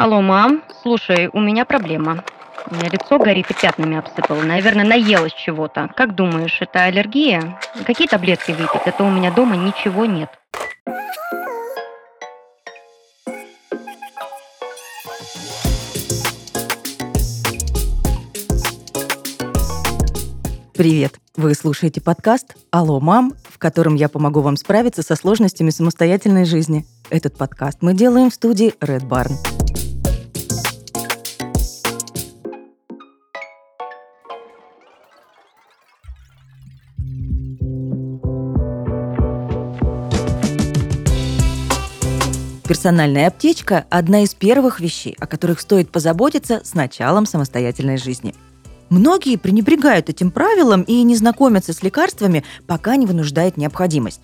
Алло, мам, слушай, у меня проблема. У меня лицо горит и пятнами обсыпало. Наверное, наелась чего-то. Как думаешь, это аллергия? Какие таблетки выпить? Это у меня дома ничего нет. Привет! Вы слушаете подкаст «Алло, мам», в котором я помогу вам справиться со сложностями самостоятельной жизни. Этот подкаст мы делаем в студии Red Barn. Персональная аптечка – одна из первых вещей, о которых стоит позаботиться с началом самостоятельной жизни. Многие пренебрегают этим правилом и не знакомятся с лекарствами, пока не вынуждает необходимость.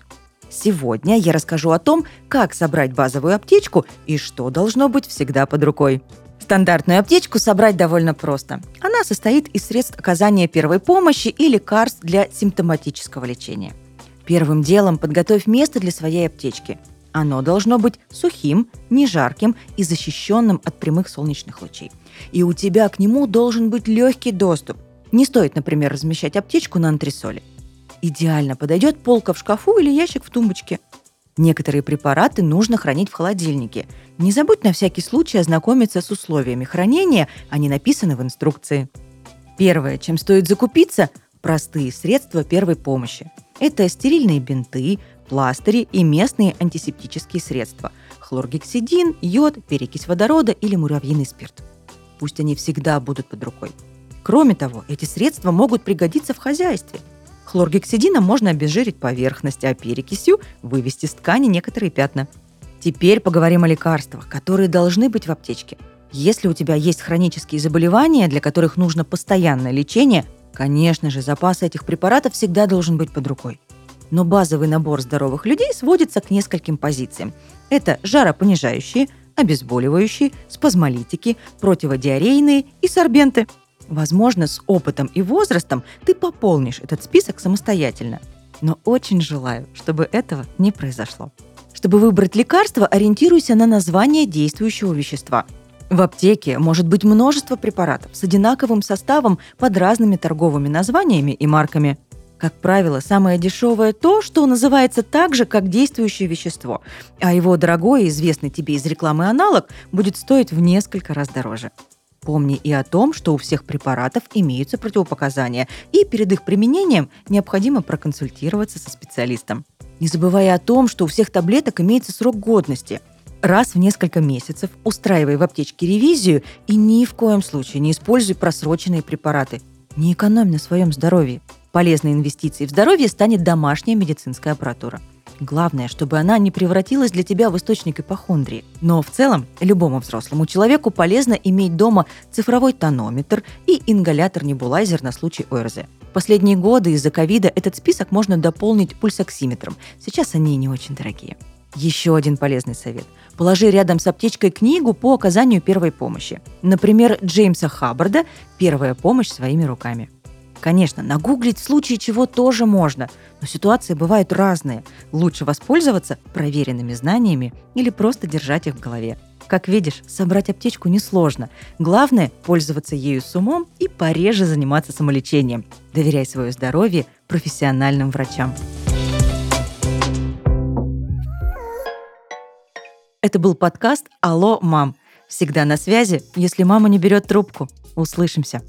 Сегодня я расскажу о том, как собрать базовую аптечку и что должно быть всегда под рукой. Стандартную аптечку собрать довольно просто. Она состоит из средств оказания первой помощи и лекарств для симптоматического лечения. Первым делом подготовь место для своей аптечки – оно должно быть сухим, не жарким и защищенным от прямых солнечных лучей. И у тебя к нему должен быть легкий доступ. Не стоит, например, размещать аптечку на антресоле. Идеально подойдет полка в шкафу или ящик в тумбочке. Некоторые препараты нужно хранить в холодильнике. Не забудь на всякий случай ознакомиться с условиями хранения, они написаны в инструкции. Первое, чем стоит закупиться – простые средства первой помощи. Это стерильные бинты, пластыри и местные антисептические средства – хлоргексидин, йод, перекись водорода или муравьиный спирт. Пусть они всегда будут под рукой. Кроме того, эти средства могут пригодиться в хозяйстве. Хлоргексидином можно обезжирить поверхность, а перекисью вывести с ткани некоторые пятна. Теперь поговорим о лекарствах, которые должны быть в аптечке. Если у тебя есть хронические заболевания, для которых нужно постоянное лечение, конечно же, запас этих препаратов всегда должен быть под рукой. Но базовый набор здоровых людей сводится к нескольким позициям. Это жаропонижающие, обезболивающие, спазмолитики, противодиарейные и сорбенты. Возможно, с опытом и возрастом ты пополнишь этот список самостоятельно. Но очень желаю, чтобы этого не произошло. Чтобы выбрать лекарство, ориентируйся на название действующего вещества. В аптеке может быть множество препаратов с одинаковым составом под разными торговыми названиями и марками. Как правило, самое дешевое то, что называется так же, как действующее вещество, а его дорогой и известный тебе из рекламы аналог будет стоить в несколько раз дороже. Помни и о том, что у всех препаратов имеются противопоказания, и перед их применением необходимо проконсультироваться со специалистом. Не забывай о том, что у всех таблеток имеется срок годности. Раз в несколько месяцев устраивай в аптечке ревизию и ни в коем случае не используй просроченные препараты. Не экономь на своем здоровье. Полезной инвестицией в здоровье станет домашняя медицинская аппаратура. Главное, чтобы она не превратилась для тебя в источник ипохондрии. Но в целом любому взрослому человеку полезно иметь дома цифровой тонометр и ингалятор-небулайзер на случай ОРЗ. Последние годы из-за ковида этот список можно дополнить пульсоксиметром. Сейчас они не очень дорогие. Еще один полезный совет. Положи рядом с аптечкой книгу по оказанию первой помощи. Например, Джеймса Хаббарда «Первая помощь своими руками». Конечно, нагуглить в случае чего тоже можно, но ситуации бывают разные. Лучше воспользоваться проверенными знаниями или просто держать их в голове. Как видишь, собрать аптечку несложно. Главное – пользоваться ею с умом и пореже заниматься самолечением. Доверяй свое здоровье профессиональным врачам. Это был подкаст «Алло, мам». Всегда на связи, если мама не берет трубку. Услышимся.